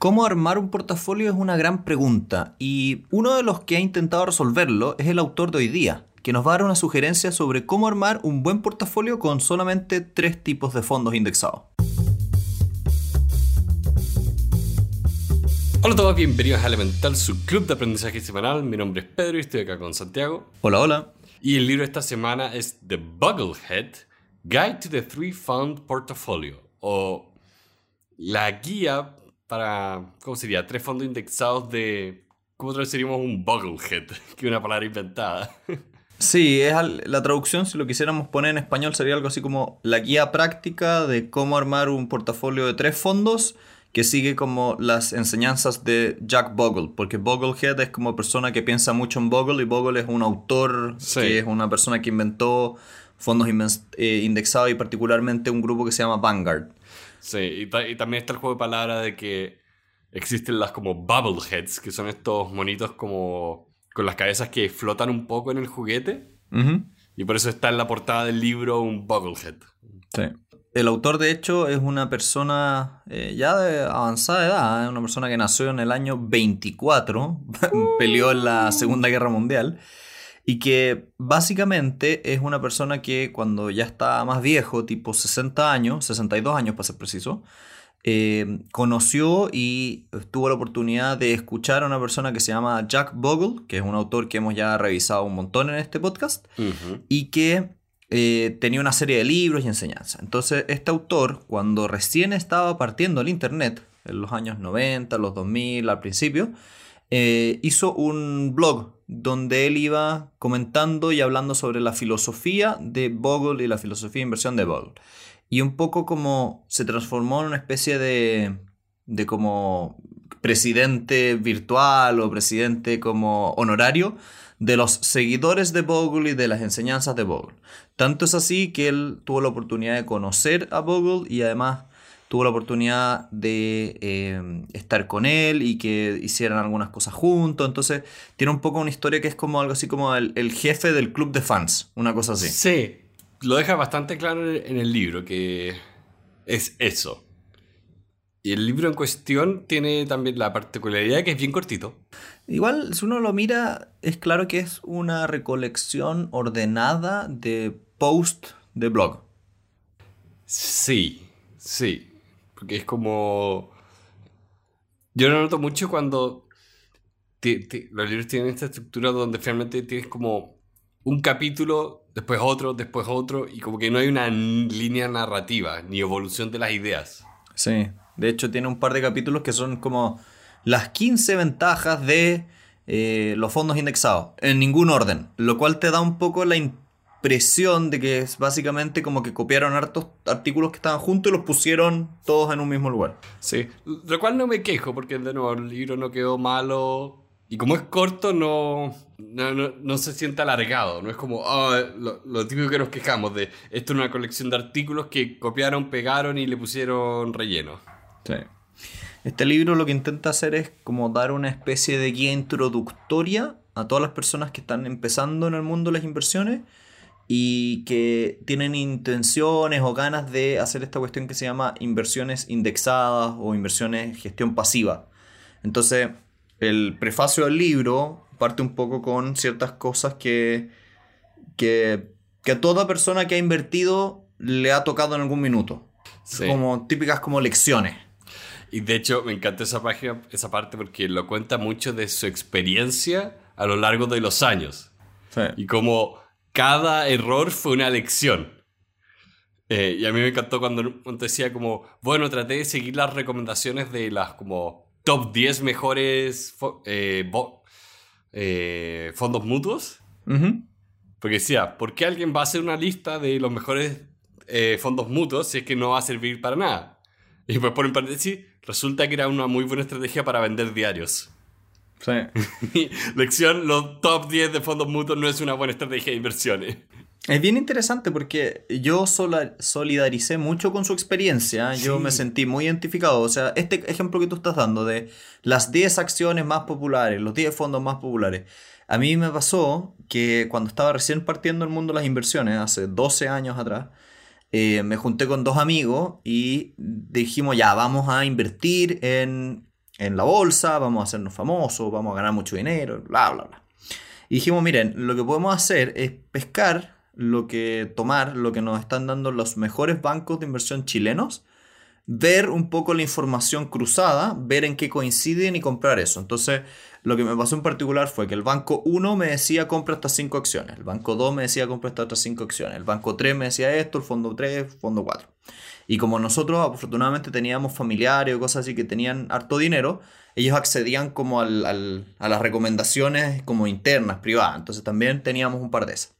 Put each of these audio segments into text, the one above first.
Cómo armar un portafolio es una gran pregunta y uno de los que ha intentado resolverlo es el autor de hoy día, que nos va a dar una sugerencia sobre cómo armar un buen portafolio con solamente tres tipos de fondos indexados. Hola a todos, bienvenidos a Elemental, su club de aprendizaje semanal. Mi nombre es Pedro y estoy acá con Santiago. Hola, hola. Y el libro de esta semana es The Bugglehead, Guide to the Three Fund Portfolio, o la guía para, ¿cómo sería? Tres fondos indexados de... ¿Cómo traduciríamos un Bugglehead? Que es una palabra inventada. Sí, es la traducción, si lo quisiéramos poner en español, sería algo así como la guía práctica de cómo armar un portafolio de tres fondos que sigue como las enseñanzas de Jack Bogle, porque Boglehead es como persona que piensa mucho en Bogle y Bogle es un autor que es una persona que inventó fondos eh, indexados y particularmente un grupo que se llama Vanguard. Sí, y, también está el juego de palabras de que existen las como bubbleheads, que son estos monitos como con las cabezas que flotan un poco en el juguete. Y por eso está en la portada del libro un bubblehead. Sí. El autor, de hecho, es una persona eh, ya de avanzada edad, ¿eh? una persona que nació en el año 24, peleó en la Segunda Guerra Mundial y que básicamente es una persona que cuando ya está más viejo, tipo 60 años, 62 años para ser preciso, eh, conoció y tuvo la oportunidad de escuchar a una persona que se llama Jack Bogle, que es un autor que hemos ya revisado un montón en este podcast, y que eh, tenía una serie de libros y enseñanzas. Entonces, este autor, cuando recién estaba partiendo el Internet, en los años 90, los 2000, al principio, eh, hizo un blog donde él iba comentando y hablando sobre la filosofía de Bogle y la filosofía de inversión de Bogle. Y un poco como se transformó en una especie de, de como presidente virtual o presidente como honorario de los seguidores de Bogle y de las enseñanzas de Bogle. Tanto es así que él tuvo la oportunidad de conocer a Bogle y además tuvo la oportunidad de eh, estar con él y que hicieran algunas cosas juntos. Entonces, tiene un poco una historia que es como algo así como el, jefe del club de fans, una cosa así. Sí, lo deja bastante claro en el libro, que es eso. Y el libro en cuestión tiene también la particularidad que es bien cortito. Igual, si uno lo mira, es claro que es una recolección ordenada de post de blog. Sí, sí. Porque es como. Yo lo noto mucho cuando los libros tienen esta estructura donde finalmente tienes como un capítulo, después otro, después otro, y como que no hay una línea narrativa ni evolución de las ideas. Sí, de hecho tiene un par de capítulos que son como las 15 ventajas de eh, los fondos indexados, en ningún orden, lo cual te da un poco la presión de que es básicamente como que copiaron hartos artículos que estaban juntos y los pusieron todos en un mismo lugar. Sí, lo cual no me quejo porque de nuevo el libro no quedó malo y como es corto no, no, se siente alargado, no es como ah, lo, típico que nos quejamos de esto es una colección de artículos que copiaron, pegaron y le pusieron relleno. Sí. Este libro lo que intenta hacer es como dar una especie de guía introductoria a todas las personas que están empezando en el mundo de las inversiones y que tienen intenciones o ganas de hacer esta cuestión que se llama inversiones indexadas o inversiones gestión pasiva. Entonces, el prefacio del libro parte un poco con ciertas cosas que, que, a toda persona que ha invertido le ha tocado en algún minuto. Como típicas como lecciones. Y de hecho me encanta esa página, esa parte porque lo cuenta mucho de su experiencia a lo largo de los años. Y como cada error fue una lección. Eh, y a mí me encantó cuando decía como, bueno, traté de seguir las recomendaciones de las como top 10 mejores eh, eh, fondos mutuos. Porque decía, ¿por qué alguien va a hacer una lista de los mejores fondos mutuos si es que no va a servir para nada? Y después por paréntesis, resulta que era una muy buena estrategia para vender diarios. Sí. Lección, los top 10 de fondos mutuos no es una buena estrategia de inversiones. Es bien interesante porque yo solidaricé mucho con su experiencia, yo me sentí muy identificado, o sea, este ejemplo que tú estás dando de las 10 acciones más populares, los 10 fondos más populares, a mí me pasó que cuando estaba recién partiendo el mundo de las inversiones, hace 12 años atrás, eh, me junté con dos amigos y dijimos ya, vamos a invertir en en la bolsa, vamos a hacernos famosos, vamos a ganar mucho dinero, bla, bla, bla. Y dijimos, miren, lo que podemos hacer es pescar lo que, tomar lo que nos están dando los mejores bancos de inversión chilenos, ver un poco la información cruzada, ver en qué coinciden y comprar eso. Entonces, lo que me pasó en particular fue que el banco 1 me decía compra estas 5 acciones, el banco 2 me decía compra estas otras 5 acciones, el banco 3 me decía esto, el fondo 3, fondo 4. Y como nosotros afortunadamente teníamos familiares o cosas así que tenían harto dinero, ellos accedían como al, a las recomendaciones como internas, privadas. Entonces también teníamos un par de esas.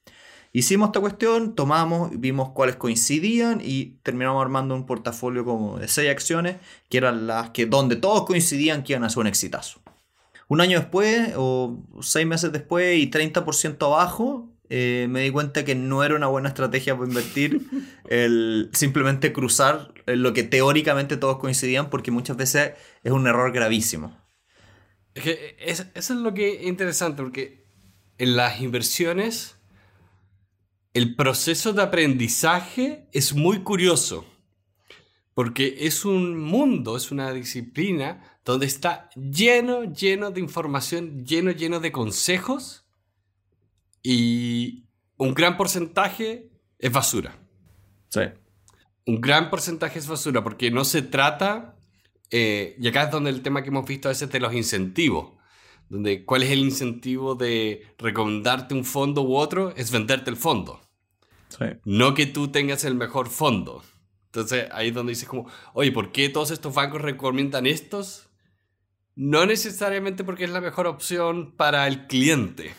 Hicimos esta cuestión, tomamos, vimos cuáles coincidían y terminamos armando un portafolio como de seis acciones, que eran las que donde todos coincidían que iban a ser un exitazo. Un año después, o seis meses después, y 30% abajo, eh, me di cuenta que no era una buena estrategia para invertir simplemente cruzar lo que teóricamente todos coincidían porque muchas veces es un error gravísimo. Es que eso es lo que es interesante porque en las inversiones el proceso de aprendizaje es muy curioso porque es un mundo, es una disciplina donde está lleno, lleno de información, lleno, lleno de consejos y un gran porcentaje es basura. Sí. Un gran porcentaje es basura porque no se trata, eh, y acá es donde el tema que hemos visto a veces de los incentivos, donde cuál es el incentivo de recomendarte un fondo u otro, es venderte el fondo. Sí. No que tú tengas el mejor fondo. Entonces ahí es donde dices como, oye, ¿por qué todos estos bancos recomiendan estos? No necesariamente porque es la mejor opción para el cliente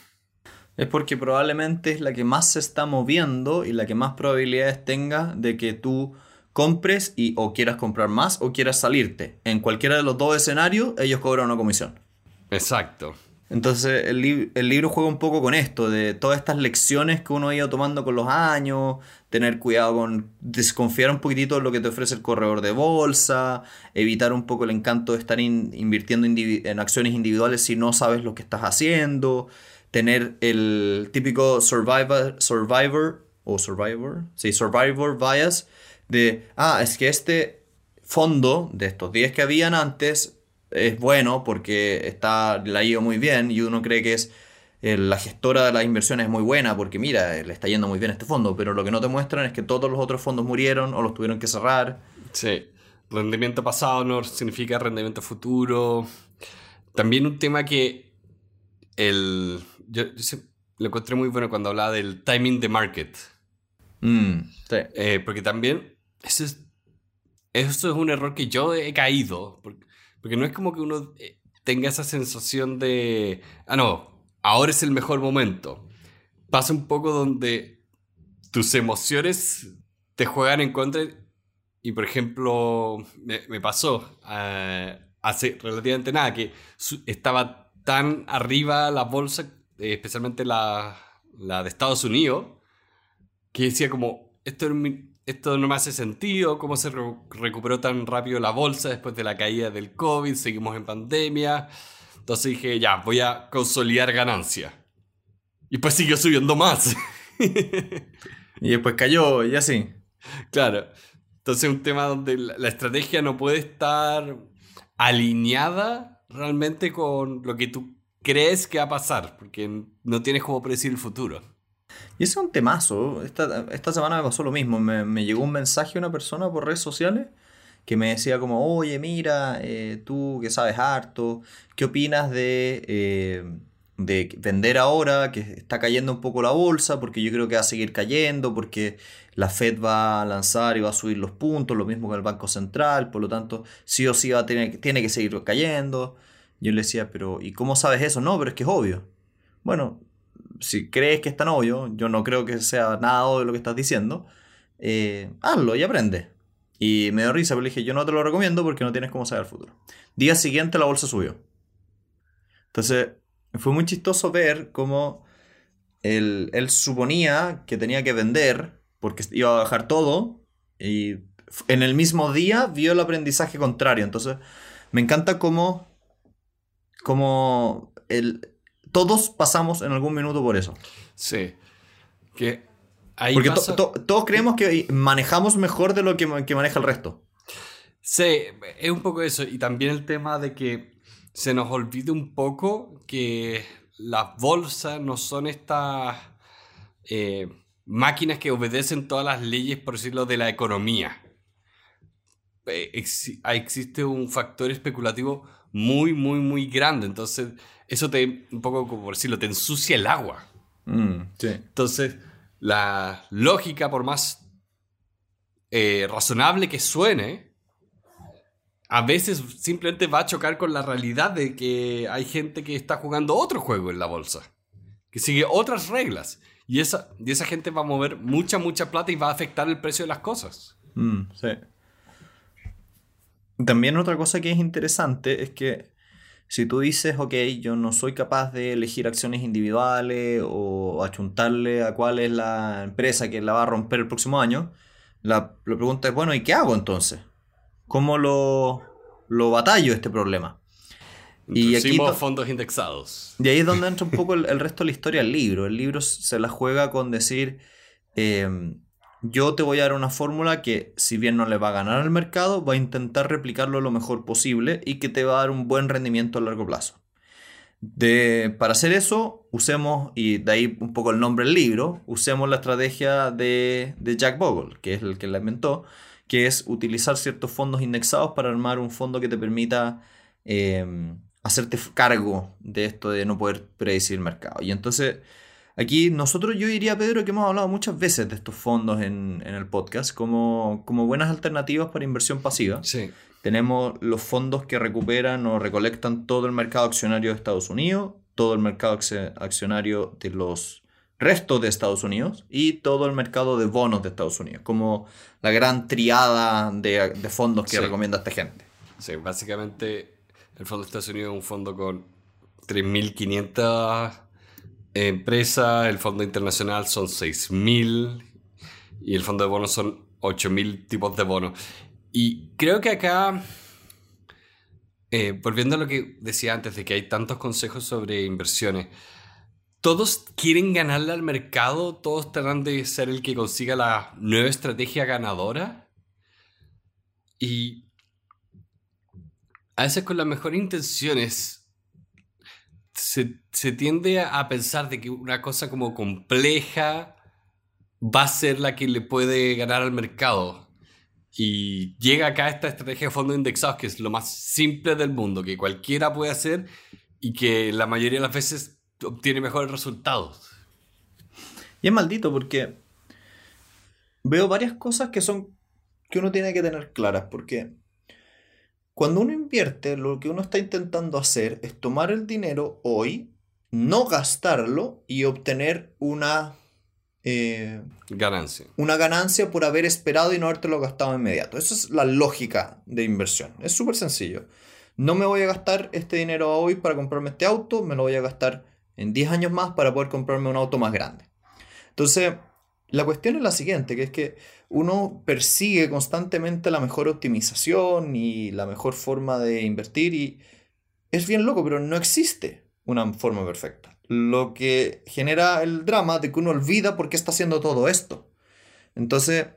es porque probablemente es la que más se está moviendo y la que más probabilidades tenga de que tú compres y o quieras comprar más o quieras salirte. En cualquiera de los dos escenarios, ellos cobran una comisión. Exacto. Entonces el, libro juega un poco con esto, de todas estas lecciones que uno ha ido tomando con los años, tener cuidado con desconfiar un poquitito de lo que te ofrece el corredor de bolsa, evitar un poco el encanto de estar invirtiendo en acciones individuales si no sabes lo que estás haciendo, tener el típico survivor, survivor o survivor, sí, survivor bias de, ah, es que este fondo de estos 10 que habían antes es bueno porque está, la ha ido muy bien y uno cree que es eh, la gestora de las inversiones es muy buena porque mira, le está yendo muy bien este fondo, pero lo que no te muestran es que todos los otros fondos murieron o los tuvieron que cerrar. Sí, rendimiento pasado no significa rendimiento futuro. También un tema que el, yo, lo encontré muy bueno cuando hablaba del timing de market. Mm, eh, porque también eso es, eso es un error que yo he caído. Porque, no es como que uno eh, tenga esa sensación de, ah, no, ahora es el mejor momento. Pasa un poco donde tus emociones te juegan en contra. Y por ejemplo, me, pasó eh, hace relativamente nada que estaba tan arriba la bolsa especialmente la, la, de Estados Unidos, que decía como, esto, esto no me hace sentido, cómo se recuperó tan rápido la bolsa después de la caída del COVID, seguimos en pandemia. Entonces dije, ya, voy a consolidar ganancia. Y pues siguió subiendo más. y después cayó y así. Claro. Entonces un tema donde la estrategia no puede estar alineada realmente con lo que tú crees que va a pasar, porque no tienes cómo predecir el futuro. Y ese es un temazo. Esta, esta semana me pasó lo mismo. Me, llegó un mensaje una persona por redes sociales que me decía como, oye, mira, eh, tú que sabes harto, ¿qué opinas de, eh, de vender ahora que está cayendo un poco la bolsa? Porque yo creo que va a seguir cayendo, porque la Fed va a lanzar y va a subir los puntos, lo mismo que el Banco Central, por lo tanto, sí o sí va a tener, tiene que seguir cayendo. Yo le decía, pero ¿y cómo sabes eso? No, pero es que es obvio. Bueno, si crees que es tan obvio, yo no creo que sea nada obvio lo que estás diciendo, eh, hazlo y aprende. Y me dio risa, pero le dije, yo no te lo recomiendo porque no tienes cómo saber el futuro. Día siguiente la bolsa subió. Entonces, fue muy chistoso ver cómo él, él suponía que tenía que vender porque iba a bajar todo y en el mismo día vio el aprendizaje contrario. Entonces, me encanta cómo como el, todos pasamos en algún minuto por eso. Sí. Que Porque todos creemos que manejamos mejor de lo que, maneja el resto. Sí, es un poco eso. Y también el tema de que se nos olvide un poco que las bolsas no son estas eh, máquinas que obedecen todas las leyes, por decirlo, de la economía. Eh, existe un factor especulativo muy, muy, muy grande. Entonces, eso te, un poco como por decirlo, te ensucia el agua. Mm, Entonces, la lógica, por más eh, razonable que suene, a veces simplemente va a chocar con la realidad de que hay gente que está jugando otro juego en la bolsa, que sigue otras reglas. Y esa, y esa gente va a mover mucha, mucha plata y va a afectar el precio de las cosas. Mm, sí. También otra cosa que es interesante es que si tú dices, ok, yo no soy capaz de elegir acciones individuales o achuntarle a cuál es la empresa que la va a romper el próximo año, la, pregunta es, bueno, ¿y qué hago entonces? ¿Cómo lo, lo batallo este problema? Y aquí fondos indexados. Y ahí es donde entra un poco el, resto de la historia del libro. El libro se la juega con decir, em, yo te voy a dar una fórmula que si bien no le va a ganar al mercado, va a intentar replicarlo lo mejor posible y que te va a dar un buen rendimiento a largo plazo. De, para hacer eso, usemos, y de ahí un poco el nombre del libro, usemos la estrategia de, Jack Bogle, que es el que la inventó, que es utilizar ciertos fondos indexados para armar un fondo que te permita em, hacerte cargo de esto de no poder predecir el mercado. Y entonces, aquí nosotros, yo diría, Pedro, que hemos hablado muchas veces de estos fondos en, el podcast como, como buenas alternativas para inversión pasiva. Sí. Tenemos los fondos que recuperan o recolectan todo el mercado accionario de Estados Unidos, todo el mercado accionario de los restos de Estados Unidos y todo el mercado de bonos de Estados Unidos, como la gran triada de, fondos que recomienda esta gente. Sí, básicamente el Fondo de Estados Unidos es un fondo con 3.500 empresas, el Fondo Internacional son 6.000 y el Fondo de Bonos son 8.000 tipos de bonos. Y creo que acá, eh, volviendo a lo que decía antes, de que hay tantos consejos sobre inversiones, todos quieren ganarle al mercado, todos tratan de ser el que consiga la nueva estrategia ganadora. Y a veces con las mejores intenciones se, tiende a pensar de que una cosa como compleja va a ser la que le puede ganar al mercado. Y llega acá esta estrategia de fondos indexados, que es lo más simple del mundo, que cualquiera puede hacer y que la mayoría de las veces obtiene mejores resultados. Y es maldito porque veo varias cosas que son que uno tiene que tener claras, porque cuando uno invierte, lo que uno está intentando hacer es tomar el dinero hoy, no gastarlo y obtener una eh, ganancia. Una ganancia por haber esperado y no habértelo gastado inmediato. Esa es la lógica de inversión. Es súper sencillo. No me voy a gastar este dinero hoy para comprarme este auto, me lo voy a gastar en 10 años más para poder comprarme un auto más grande. Entonces, la cuestión es la siguiente, que es que uno persigue constantemente la mejor optimización y la mejor forma de invertir y es bien loco, pero no existe una forma perfecta lo que genera el drama de que uno olvida por qué está haciendo todo esto. Entonces,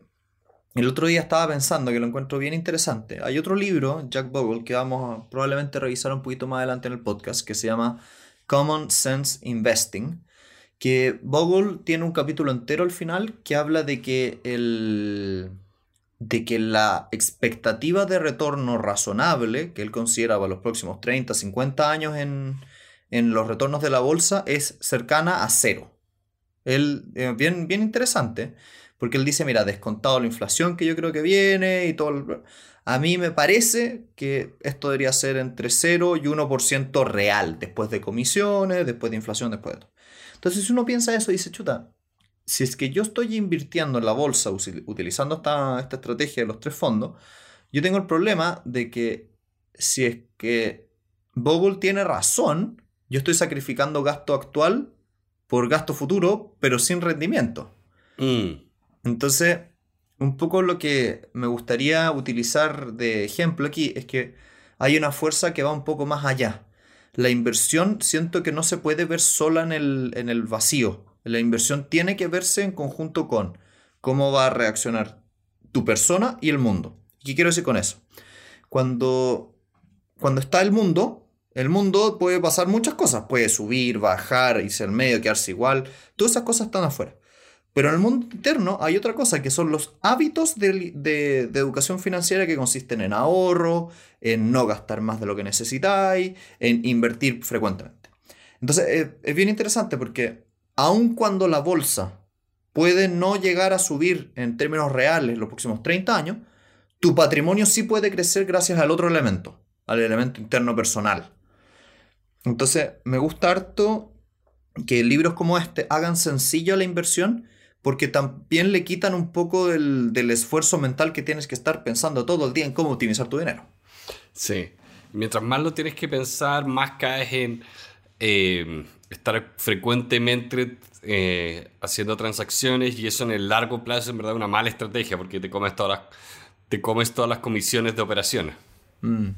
el otro día estaba pensando que lo encuentro bien interesante. Hay otro libro, Jack Bogle, que vamos a probablemente revisar un poquito más adelante en el podcast, que se llama Common Sense Investing, que Bogle tiene un capítulo entero al final que habla de que el de que la expectativa de retorno razonable que él considera para los próximos 30, 50 años en, en los retornos de la bolsa es cercana a cero. Él, eh, bien, bien interesante, porque él dice, mira, descontado la inflación que yo creo que viene y todo... A mí me parece que esto debería ser entre 0 y 1% real, después de comisiones, después de inflación, después de todo. Entonces, si uno piensa eso, dice, chuta, si es que yo estoy invirtiendo en la bolsa utilizando esta, esta estrategia de los tres fondos, yo tengo el problema de que si es que Bogle tiene razón, yo estoy sacrificando gasto actual por gasto futuro, pero sin rendimiento. Mm. Entonces, un poco lo que me gustaría utilizar de ejemplo aquí es que hay una fuerza que va un poco más allá. La inversión siento que no se puede ver sola en el, en el vacío. La inversión tiene que verse en conjunto con cómo va a reaccionar tu persona y el mundo. ¿Qué quiero decir con eso? cuando, cuando está el mundo, el mundo puede pasar muchas cosas. Puede subir, bajar, irse al medio, quedarse igual. Todas esas cosas están afuera. Pero en el mundo interno hay otra cosa, que son los hábitos de, educación financiera que consisten en ahorro, en no gastar más de lo que necesitáis, en invertir frecuentemente. Entonces es bien interesante porque aun cuando la bolsa puede no llegar a subir en términos reales los próximos 30 años, tu patrimonio sí puede crecer gracias al otro elemento, al elemento interno personal. Entonces me gusta harto que libros como este hagan sencillo la inversión porque también le quitan un poco del, esfuerzo mental que tienes que estar pensando todo el día en cómo optimizar tu dinero. Sí. Mientras más lo tienes que pensar, más caes en eh, estar frecuentemente eh, haciendo transacciones y eso en el largo plazo es en verdad una mala estrategia porque te comes todas las, te comes todas las comisiones de operaciones. Mm.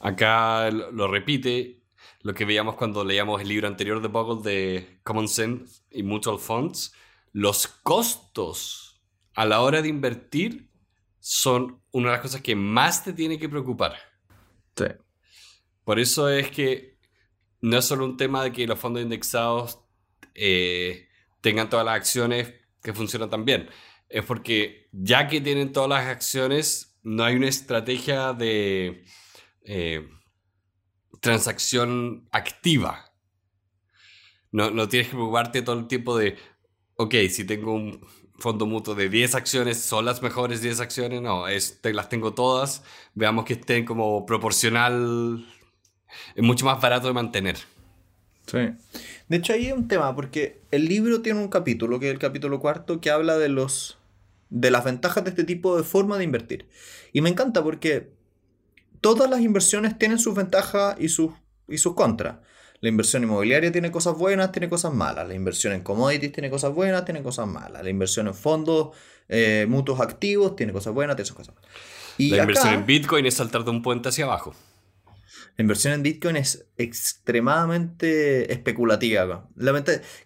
Acá lo repite lo que veíamos cuando leíamos el libro anterior de Bogle de Common Sense y Mutual Funds los costos a la hora de invertir son una de las cosas que más te tiene que preocupar. Sí. Por eso es que no es solo un tema de que los fondos indexados eh, tengan todas las acciones que funcionan tan bien. Es porque ya que tienen todas las acciones, no hay una estrategia de eh, transacción activa. No, no tienes que preocuparte todo el tiempo de, ok, si tengo un fondo mutuo de 10 acciones, ¿son las mejores 10 acciones? No, es, las tengo todas. Veamos que estén como proporcional. Es mucho más barato de mantener. Sí. De hecho, ahí hay un tema, porque el libro tiene un capítulo, que es el capítulo cuarto, que habla de los de las ventajas de este tipo de forma de invertir. Y me encanta porque todas las inversiones tienen sus ventajas y sus, y sus contras. La inversión inmobiliaria tiene cosas buenas, tiene cosas malas. La inversión en commodities tiene cosas buenas, tiene cosas malas. La inversión en fondos eh, mutuos activos tiene cosas buenas, tiene cosas malas. Y la inversión en Bitcoin es saltar de un puente hacia abajo. La inversión en Bitcoin es extremadamente especulativa.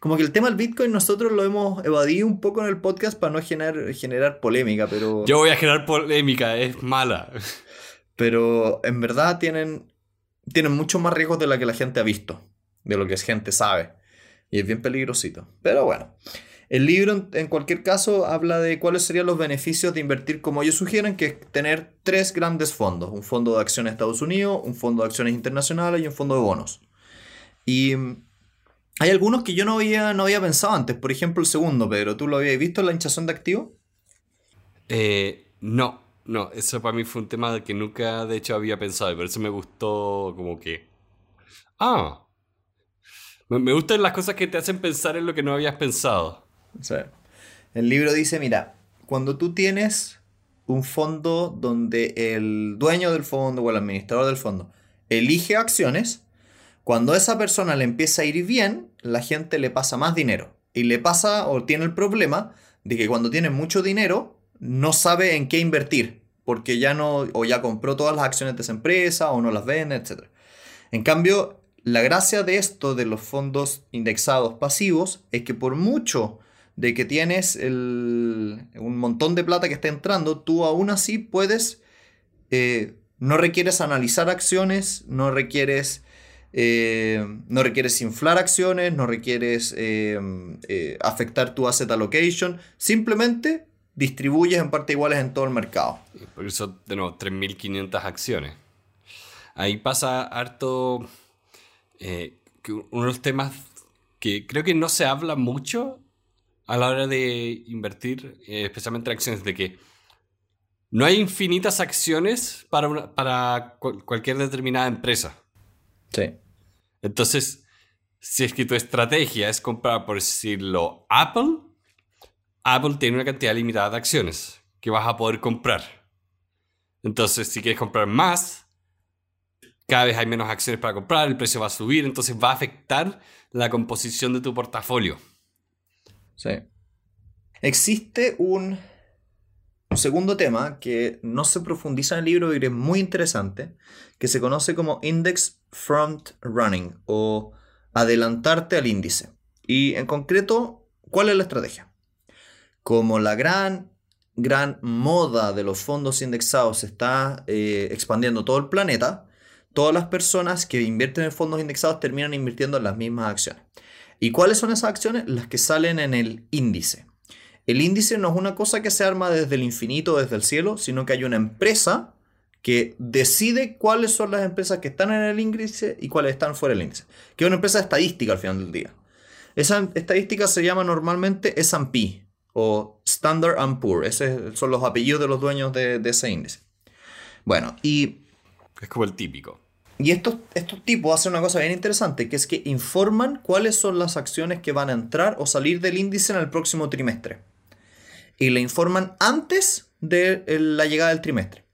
como que el tema del Bitcoin nosotros lo hemos evadido un poco en el podcast para no generar, generar polémica, pero... Yo voy a generar polémica, es mala. Pero en verdad tienen tienen mucho más riesgos de lo que la gente ha visto, de lo que la gente sabe. Y es bien peligrosito. Pero bueno, el libro en cualquier caso habla de cuáles serían los beneficios de invertir como ellos sugieren, que es tener tres grandes fondos. Un fondo de acciones de Estados Unidos, un fondo de acciones internacionales y un fondo de bonos. Y mm, hay algunos que yo no había, no había pensado antes. Por ejemplo, el segundo, Pedro. ¿Tú lo habías visto la hinchazón de activo? Eh, no. No, eso para mí fue un tema que nunca de hecho había pensado y por eso me gustó como que... Ah, me gustan las cosas que te hacen pensar en lo que no habías pensado. El libro dice, mira, cuando tú tienes un fondo donde el dueño del fondo o el administrador del fondo elige acciones, cuando a esa persona le empieza a ir bien, la gente le pasa más dinero. Y le pasa o tiene el problema de que cuando tiene mucho dinero, no sabe en qué invertir, porque ya no, o ya compró todas las acciones de esa empresa, o no las vende, etc. En cambio, la gracia de esto, de los fondos indexados pasivos, es que por mucho de que tienes un montón de plata que está entrando, tú aún así puedes, eh, no requieres analizar acciones, no requieres... Eh, no requieres inflar acciones, no requieres eh, afectar tu asset allocation, simplemente distribuyes en parte iguales en todo el mercado. Por eso, de nuevo, 3.500 acciones. Ahí pasa harto eh, que uno de los temas que creo que no se habla mucho a la hora de invertir, eh, especialmente en acciones, de que no hay infinitas acciones para, para cualquier determinada empresa. Sí. Entonces, si es que tu estrategia es comprar, por decirlo, Apple, Apple tiene una cantidad limitada de acciones que vas a poder comprar. Entonces, si quieres comprar más, cada vez hay menos acciones para comprar, el precio va a subir, entonces va a afectar la composición de tu portafolio. Sí. Existe un, segundo tema que no se profundiza en el libro y es muy interesante, que se conoce como Index Front Running o adelantarte al índice. Y en concreto, ¿cuál es la estrategia? Como la gran gran moda de los fondos indexados se está eh, expandiendo todo el planeta, todas las personas que invierten en fondos indexados terminan invirtiendo en las mismas acciones. ¿Y cuáles son esas acciones? Las que salen en el índice. El índice no es una cosa que se arma desde el infinito, desde el cielo, sino que hay una empresa que decide cuáles son las empresas que están en el índice y cuáles están fuera del índice. Que es una empresa estadística al final del día. Esa estadística se llama normalmente S&P o Standard Poor. Esos son los apellidos de los dueños de, ese índice. Bueno, y... Es como el típico. Y estos, estos tipos hacen una cosa bien interesante, que es que informan cuáles son las acciones que van a entrar o salir del índice en el próximo trimestre. Y le informan antes de la llegada del trimestre.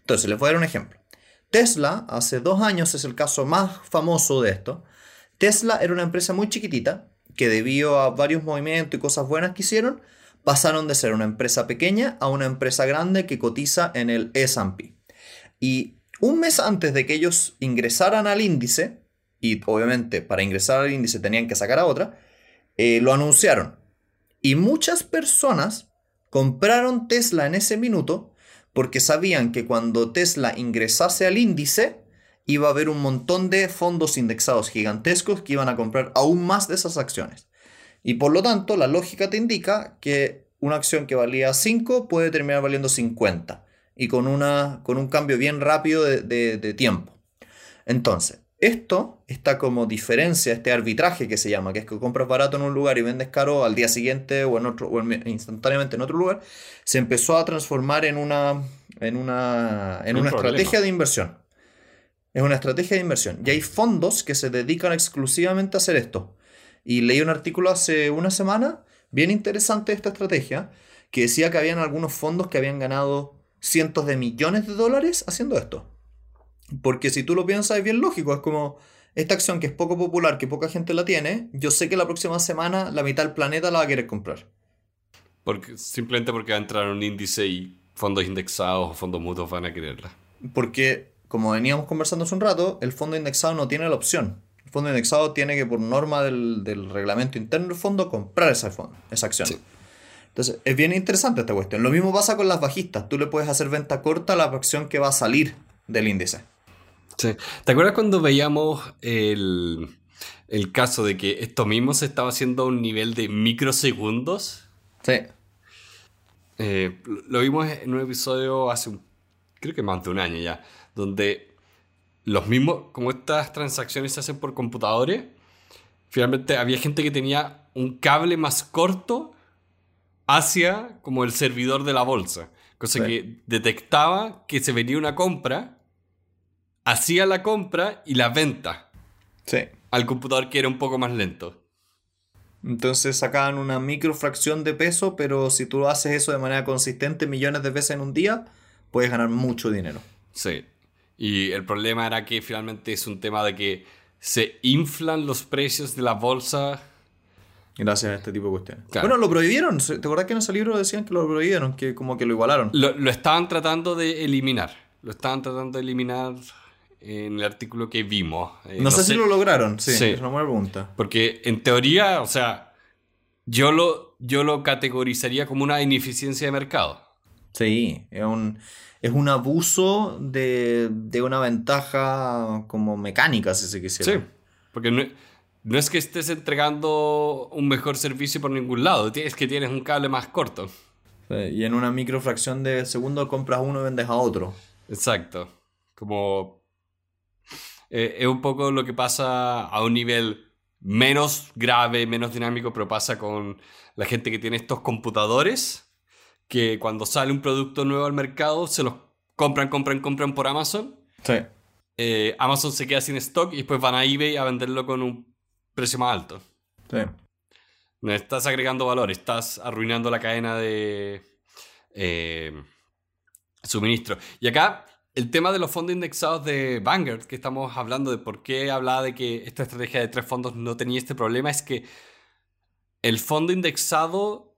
Entonces, les voy a dar un ejemplo. Tesla, hace dos años es el caso más famoso de esto. Tesla era una empresa muy chiquitita que debido a varios movimientos y cosas buenas que hicieron, pasaron de ser una empresa pequeña a una empresa grande que cotiza en el S&P. Y un mes antes de que ellos ingresaran al índice, y obviamente para ingresar al índice tenían que sacar a otra, eh, lo anunciaron. Y muchas personas compraron Tesla en ese minuto porque sabían que cuando Tesla ingresase al índice, iba a haber un montón de fondos indexados gigantescos que iban a comprar aún más de esas acciones. Y por lo tanto, la lógica te indica que una acción que valía 5 puede terminar valiendo 50 y con, una, con un cambio bien rápido de, tiempo. Entonces, esto está como diferencia, este arbitraje que se llama, que es que compras barato en un lugar y vendes caro al día siguiente o, en otro, o instantáneamente en otro lugar, se empezó a transformar en una, en una, en una estrategia de inversión. Es una estrategia de inversión. Y hay fondos que se dedican exclusivamente a hacer esto. Y leí un artículo hace una semana, bien interesante de esta estrategia, que decía que habían algunos fondos que habían ganado cientos de millones de dólares haciendo esto. Porque si tú lo piensas es bien lógico, es como esta acción que es poco popular, que poca gente la tiene, yo sé que la próxima semana la mitad del planeta la va a querer comprar. Porque, simplemente porque va a entrar un índice y fondos indexados o fondos mutuos van a quererla. Porque, como veníamos conversando hace un rato, el fondo indexado no tiene la opción. El fondo indexado tiene que, por norma del, reglamento interno del fondo, comprar esa, fondo, esa acción. Entonces, es bien interesante esta cuestión. Lo mismo pasa con las bajistas. Tú le puedes hacer venta corta a la acción que va a salir del índice. Sí. ¿Te acuerdas cuando veíamos el, caso de que esto mismo se estaba haciendo a un nivel de microsegundos? Sí. Eh, lo vimos en un episodio hace un, creo que más de un año ya, donde los mismos, como estas transacciones se hacen por computadores, finalmente había gente que tenía un cable más corto hacia como el servidor de la bolsa. Cosa que detectaba que se venía una compra, hacía la compra y la venta. Sí. Al computador que era un poco más lento. Entonces sacaban una microfracción de peso, pero si tú haces eso de manera consistente millones de veces en un día, puedes ganar mucho dinero. Sí. Y el problema era que finalmente es un tema de que se inflan los precios de la bolsa Gracias a este tipo de cuestiones. Bueno, lo prohibieron. ¿Te acuerdas que en ese libro decían que lo prohibieron? Que como que lo igualaron. Lo, estaban tratando de eliminar. Lo estaban tratando de eliminar en el artículo que vimos. Eh, no, sé, si lo lograron, sí, Es una buena pregunta. Porque en teoría, o sea, yo lo, yo lo categorizaría como una ineficiencia de mercado. Sí, es un, es un abuso de, de una ventaja como mecánica, si se quisiera. Sí, porque no, no es que estés entregando un mejor servicio por ningún lado, es que tienes un cable más corto. y en una microfracción de segundo compras uno y vendes a otro. Exacto. Como eh, es un poco lo que pasa a un nivel menos grave, menos dinámico, pero pasa con la gente que tiene estos computadores, que cuando sale un producto nuevo al mercado se los compran, compran, compran por Amazon. Sí. Eh, Amazon se queda sin stock y después van a eBay a venderlo con un precio más alto. Sí. No estás agregando valor, estás arruinando la cadena de eh, suministro. Y acá, el tema de los fondos indexados de Vanguard, que estamos hablando de por qué hablaba de que esta estrategia de tres fondos no tenía este problema, es que el fondo indexado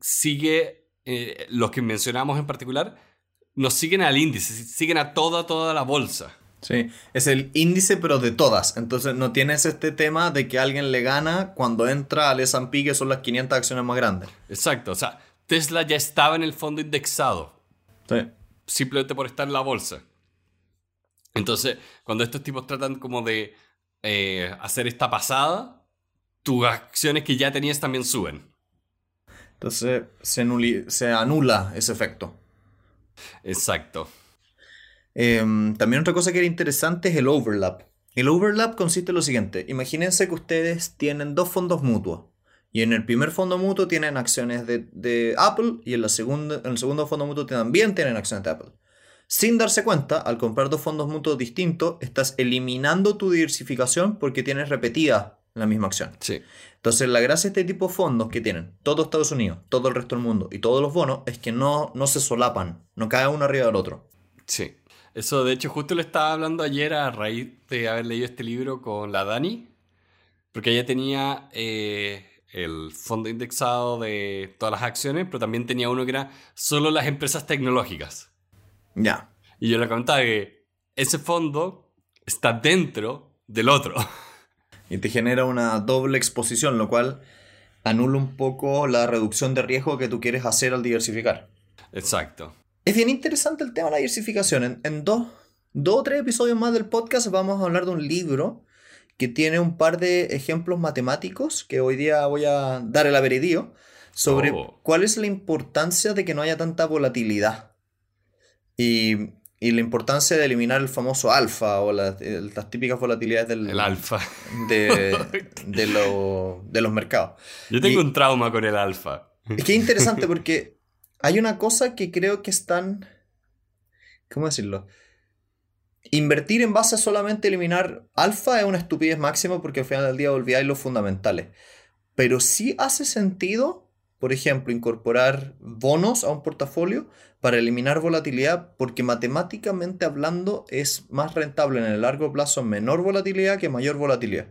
sigue, eh, los que mencionamos en particular, nos siguen al índice, siguen a toda, toda la bolsa. Sí, es el índice pero de todas. Entonces no tienes este tema de que alguien le gana cuando entra al S&P que son las 500 acciones más grandes. Exacto, o sea, Tesla ya estaba en el fondo indexado. Sí. Simplemente por estar en la bolsa. Entonces, cuando estos tipos tratan como de eh, hacer esta pasada, tus acciones que ya tenías también suben. Entonces se, anula ese efecto. Exacto. Em, también otra cosa que era interesante es el overlap. El overlap consiste en lo siguiente. Imagínense que ustedes tienen dos fondos mutuos. Y en el primer fondo mutuo tienen acciones de, Apple y en, la segunda, en el segundo fondo mutuo también tienen acciones de Apple. Sin darse cuenta, al comprar dos fondos mutuos distintos, estás eliminando tu diversificación porque tienes repetida la misma acción. Sí. Entonces, la gracia de este tipo de fondos que tienen todo Estados Unidos, todo el resto del mundo y todos los bonos es que no, no se solapan, no cae uno arriba del otro. Sí. Eso, de hecho, justo le estaba hablando ayer a raíz de haber leído este libro con la Dani, porque ella tenía eh, el fondo indexado de todas las acciones, pero también tenía uno que era solo las empresas tecnológicas. Ya. Y yo le contaba que ese fondo está dentro del otro. Y te genera una doble exposición, lo cual anula un poco la reducción de riesgo que tú quieres hacer al diversificar. Exacto. Es bien interesante el tema de la diversificación. En, dos, dos o tres episodios más del podcast vamos a hablar de un libro que tiene un par de ejemplos matemáticos que hoy día voy a dar el averidío sobre oh. cuál es la importancia de que no haya tanta volatilidad. Y y la importancia de eliminar el famoso alfa o las típicas volatilidades del el alfa de, de, los mercados. Yo tengo un trauma con el alfa. Es que es interesante porque hay una cosa que creo que están. ¿Cómo decirlo? Invertir en base a solamente eliminar alfa es una estupidez máxima porque al final del día olvidáis los fundamentales. Pero sí hace sentido, por ejemplo, incorporar bonos a un portafolio para eliminar volatilidad porque matemáticamente hablando es más rentable en el largo plazo menor volatilidad que mayor volatilidad.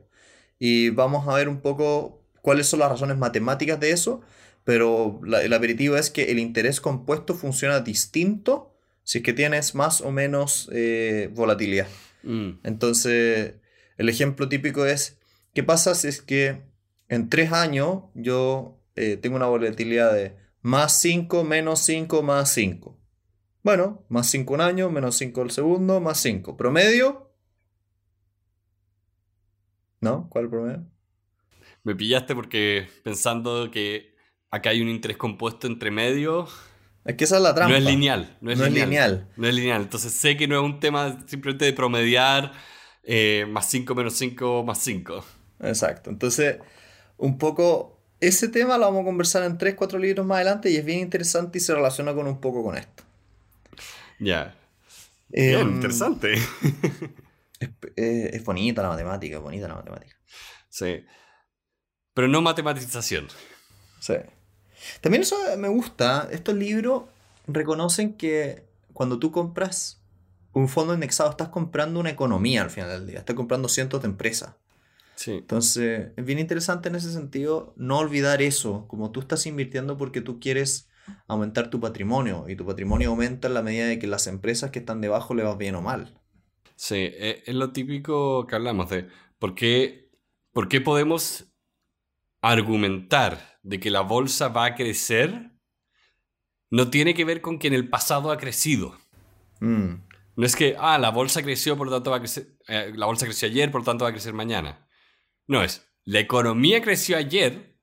Y vamos a ver un poco cuáles son las razones matemáticas de eso, pero el aperitivo es que el interés compuesto funciona distinto si es que tienes más o menos eh, volatilidad. Mm. Entonces, el ejemplo típico es, ¿qué pasa si es que en tres años yo eh, tengo una volatilidad de más 5 menos 5 más 5. Bueno, más 5 un año, menos 5 el segundo, más 5. ¿Promedio? ¿No? ¿Cuál es el promedio? Me pillaste porque pensando que acá hay un interés compuesto entre medio. Es que esa es la trampa. No es lineal. No es, lineal, No es lineal. Entonces sé que no es un tema simplemente de promediar eh, más 5 menos 5 más 5. Exacto. Entonces, un poco ese tema lo vamos a conversar en 3, 4 libros más adelante y es bien interesante y se relaciona con un poco con esto. Ya. bien, em, interesante. Eh, es, bonita la matemática, es bonita la matemática. Sí. Pero no matematización. Sí. También eso me gusta. Estos libros reconocen que cuando tú compras un fondo indexado, estás comprando una economía al final del día. Estás comprando cientos de empresas. Entonces, es bien interesante en ese sentido no olvidar eso, como tú estás invirtiendo porque tú quieres aumentar tu patrimonio y tu patrimonio aumenta en la medida de que las empresas que están debajo le va bien o mal. Sí, e, es lo típico que hablamos de por qué, por qué podemos argumentar de que la bolsa va a crecer no tiene que ver con que en el pasado ha crecido. Mm. No es que, ah, la bolsa creció, por lo tanto va a crecer, eh, la bolsa creció ayer, por lo tanto va a crecer mañana. No es, la economía creció ayer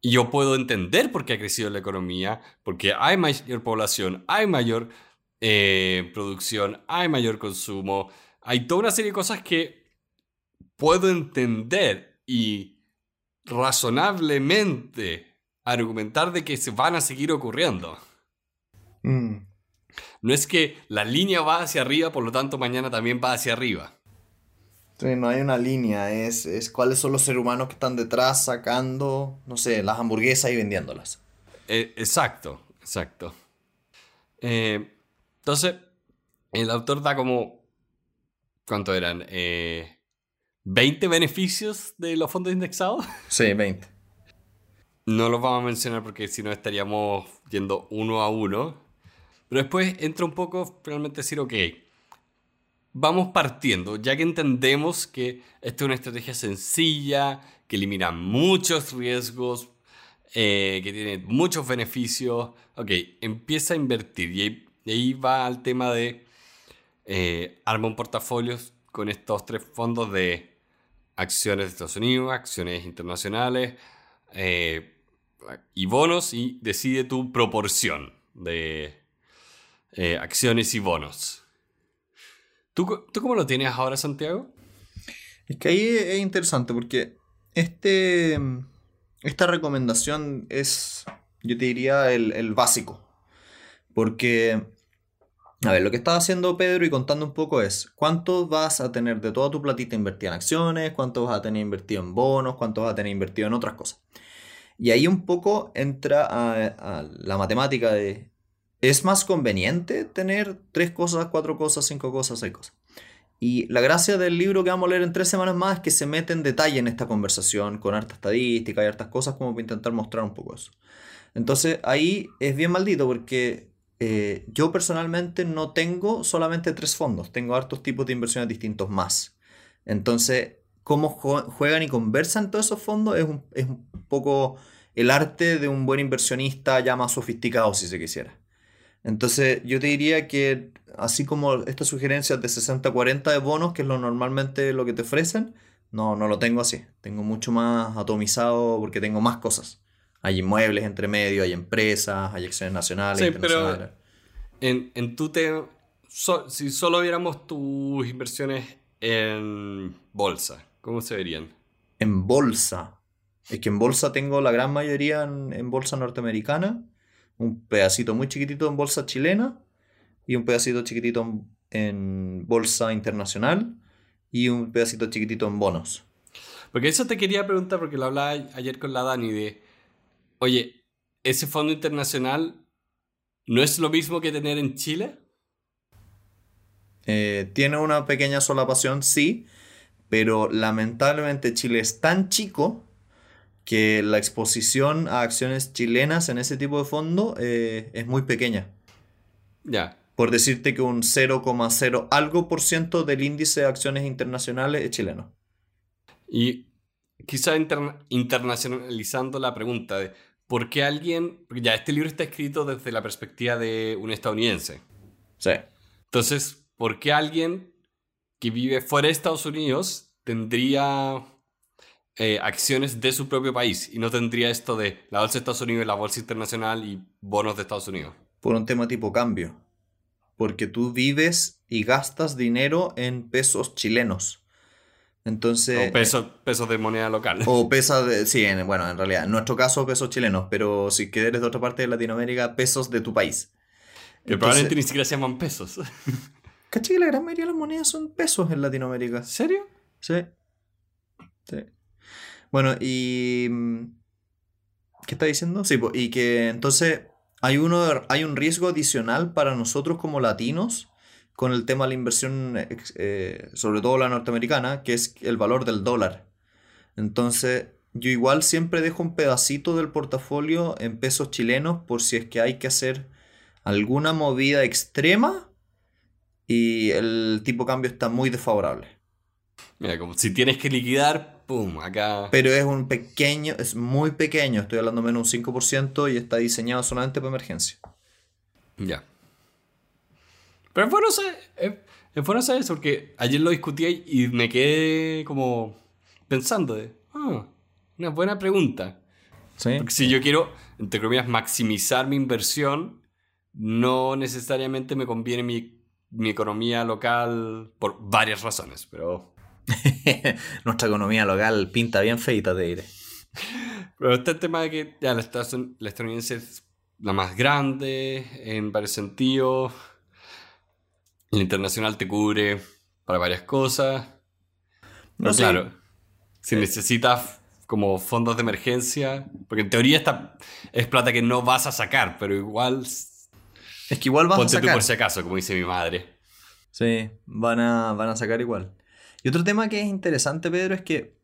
y yo puedo entender por qué ha crecido la economía, porque hay mayor población, hay mayor eh, producción, hay mayor consumo, hay toda una serie de cosas que puedo entender y razonablemente argumentar de que se van a seguir ocurriendo. Mm. No es que la línea va hacia arriba, por lo tanto mañana también va hacia arriba. Sí, no hay una línea, es, es cuáles son los seres humanos que están detrás sacando, no sé, las hamburguesas y vendiéndolas. Eh, exacto, exacto. Eh, entonces, el autor da como, ¿cuánto eran? ¿20 eh, beneficios de los fondos indexados? Sí, 20. No los vamos a mencionar porque si no estaríamos yendo uno a uno. Pero después entra un poco realmente decir, ok, vamos partiendo, ya que entendemos que esta es una estrategia sencilla, que elimina muchos riesgos, eh, que tiene muchos beneficios. Ok, empieza a invertir y ahí, va al tema de eh, arma un portafolio con estos tres fondos de acciones de Estados Unidos, acciones internacionales eh, y bonos y decide tu proporción de acciones y bonos. ¿Tú, ¿Tú cómo lo tienes ahora, Santiago? Es que ahí es interesante porque este esta recomendación es, yo te diría, el, básico. Porque, a ver, lo que estaba haciendo Pedro y contando un poco es, ¿cuánto vas a tener de toda tu platita invertida en acciones? ¿Cuánto vas a tener invertido en bonos? ¿Cuánto vas a tener invertido en otras cosas? Y ahí un poco entra a la matemática de, ¿es más conveniente tener tres cosas, cuatro cosas, cinco cosas, seis cosas? Y la gracia del libro que vamos a leer en tres semanas más es que se mete en detalle en esta conversación con harta estadística y hartas cosas como para intentar mostrar un poco eso. Entonces ahí es bien maldito porque eh, yo personalmente no tengo solamente tres fondos, tengo hartos tipos de inversiones distintos más. Entonces, cómo juegan y conversan todos esos fondos es un, es un poco el arte de un buen inversionista ya más sofisticado, si se quisiera. Entonces, yo te diría que así como estas sugerencias de 60-40 de bonos, que es lo normalmente lo que te ofrecen, no, no lo tengo así. Tengo mucho más atomizado porque tengo más cosas. Hay inmuebles entre medio, hay empresas, hay acciones nacionales, sí, internacionales. Pero en, en tu te, si solo viéramos tus inversiones en bolsa, ¿cómo se verían? En bolsa. Es que en bolsa tengo la gran mayoría en, en bolsa norteamericana, un pedacito muy chiquitito en bolsa chilena y un pedacito chiquitito en bolsa internacional y un pedacito chiquitito en bonos. Porque eso te quería preguntar, porque lo hablaba ayer con la Dani de, oye, ¿ese fondo internacional no es lo mismo que tener en Chile? Eh, tiene una pequeña solapación, sí, pero lamentablemente Chile es tan chico que la exposición a acciones chilenas en ese tipo de fondo eh, es muy pequeña. Ya por decirte que un 0,0 algo por ciento del índice de acciones internacionales es chileno. Y quizá internacionalizando la pregunta de por qué alguien, porque ya este libro está escrito desde la perspectiva de un estadounidense. Sí. Entonces, ¿por qué alguien que vive fuera de Estados Unidos tendría eh, acciones de su propio país y no tendría esto de la bolsa de Estados Unidos y la bolsa internacional y bonos de Estados Unidos? Por un tema tipo cambio porque tú vives y gastas dinero en pesos chilenos. Entonces. O pesos peso de moneda local. O pesos de. Sí, bueno, en realidad. En nuestro caso, pesos chilenos. Pero si que eres de otra parte de Latinoamérica, pesos de tu país. Que probablemente ni siquiera se llaman pesos. ¿Cachai que la gran mayoría de las monedas son pesos en Latinoamérica? ¿Serio? Sí. Sí. Bueno, y. Mm, ¿Qué está diciendo? Sí, y que entonces hay, uno, hay un riesgo adicional para nosotros como latinos con el tema de la inversión, eh, sobre todo la norteamericana, que es el valor del dólar. Entonces, yo igual siempre dejo un pedacito del portafolio en pesos chilenos por si es que hay que hacer alguna movida extrema y el tipo de cambio está muy desfavorable. Mira, como si tienes que liquidar, pum, acá. Pero es un pequeño, es muy pequeño, estoy hablando menos un 5% y está diseñado solamente para emergencia. Ya. Pero es bueno saber, es, bueno saber eso, porque ayer lo discutí y me quedé como pensando de, ah, una buena pregunta. ¿Sí? Porque si yo quiero, entre comillas, maximizar mi inversión, no necesariamente me conviene mi, mi economía local por varias razones, pero Nuestra economía local pinta bien feita, te diré. Pero este tema de que ya la, estadounidense es la más grande en varios sentidos. El internacional te cubre para varias cosas. No, claro, si necesitas como fondos de emergencia, porque en teoría esta es plata que no vas a sacar, pero igual... Es que igual vas a sacar. tú por si acaso, como dice mi madre. Sí, van a, van a sacar igual. Y otro tema que es interesante, Pedro, es que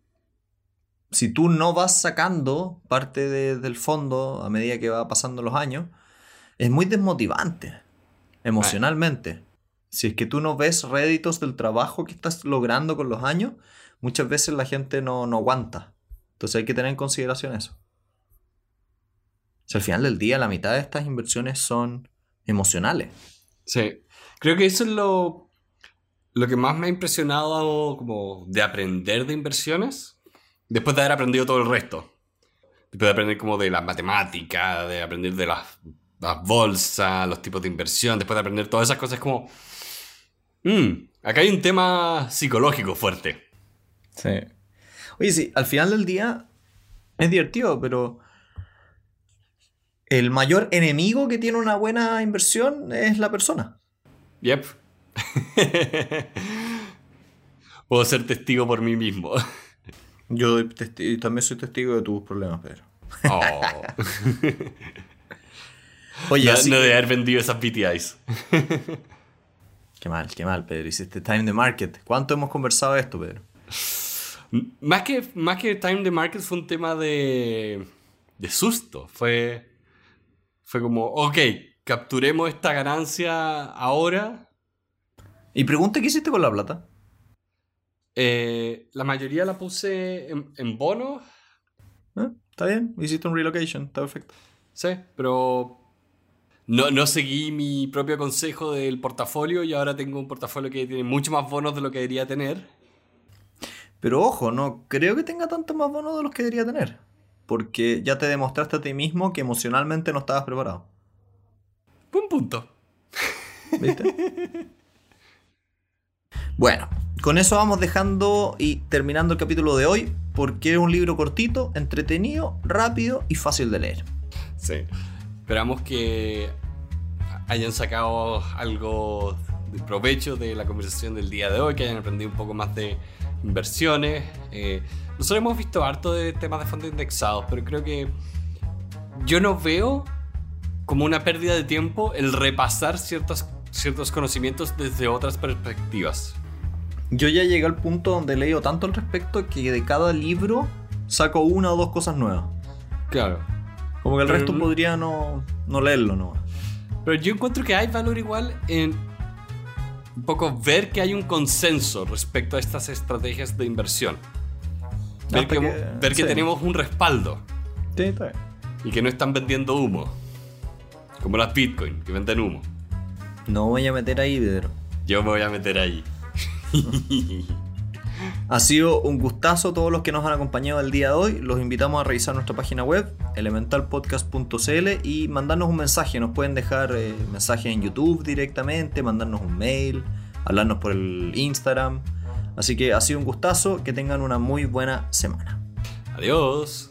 si tú no vas sacando parte del fondo a medida que va pasando los años, es muy desmotivante emocionalmente. Si es que tú no ves réditos del trabajo que estás logrando con los años, muchas veces la gente no, no aguanta. Entonces hay que tener en consideración eso. al final del día, la mitad de estas inversiones son emocionales. Sí. Creo que eso es lo, lo que más me ha impresionado como de aprender de inversiones, después de haber aprendido todo el resto. Después de aprender como de la matemática, de aprender de las, las bolsas, los tipos de inversión, después de aprender todas esas cosas, como... Mmm, acá hay un tema psicológico fuerte. Sí. Oye, sí, al final del día es divertido, pero el mayor enemigo que tiene una buena inversión es la persona. Yep. Puedo ser testigo por mí mismo. Yo también soy testigo de tus problemas, Pedro. Oh. Oye, no, así de haber vendido esas BTIs. qué mal, qué mal, Pedro. Hiciste time the market. ¿Cuánto hemos conversado de esto, Pedro? Más que, más que time the market fue un tema de, de susto. Fue, fue como, ok, capturemos esta ganancia ahora. Y pregunta, ¿qué hiciste con la plata? Eh, la mayoría la puse en, en bonos. Ah, está bien, hiciste un relocation, está perfecto. Sí, pero no, no seguí mi propio consejo del portafolio y ahora tengo un portafolio que tiene mucho más bonos de lo que debería tener. Pero ojo, no creo que tenga tanto más bonos de los que debería tener. Porque ya te demostraste a ti mismo que emocionalmente no estabas preparado. Buen punto. ¿Viste? bueno, con eso vamos dejando y terminando el capítulo de hoy, porque es un libro cortito, entretenido, rápido y fácil de leer. Sí. Esperamos que hayan sacado algo de provecho de la conversación del día de hoy, que hayan aprendido un poco más de inversiones. Eh, nosotros hemos visto harto de temas de fondos indexados, pero creo que yo no veo como una pérdida de tiempo el repasar ciertos, ciertos conocimientos desde otras perspectivas. Yo ya llegué al punto donde he leído tanto al respecto que de cada libro saco una o dos cosas nuevas. Claro. Como que el resto podría no, no leerlo ¿no? Pero yo encuentro que hay valor igual en un poco ver que hay un consenso respecto a estas estrategias de inversión. Ver, que, ver que, tenemos un respaldo. Sí, está bien. Y que no están vendiendo humo. Como las Bitcoin, que venden humo. No voy a meter ahí, Pedro. Yo me voy a meter ahí. ha sido un gustazo todos los que nos han acompañado el día de hoy. Los invitamos a revisar nuestra página web, elementalpodcast.cl, y mandarnos un mensaje. Nos pueden dejar eh, mensajes en YouTube directamente, mandarnos un mail, hablarnos por el Instagram. Así que ha sido un gustazo. Que tengan una muy buena semana. Adiós.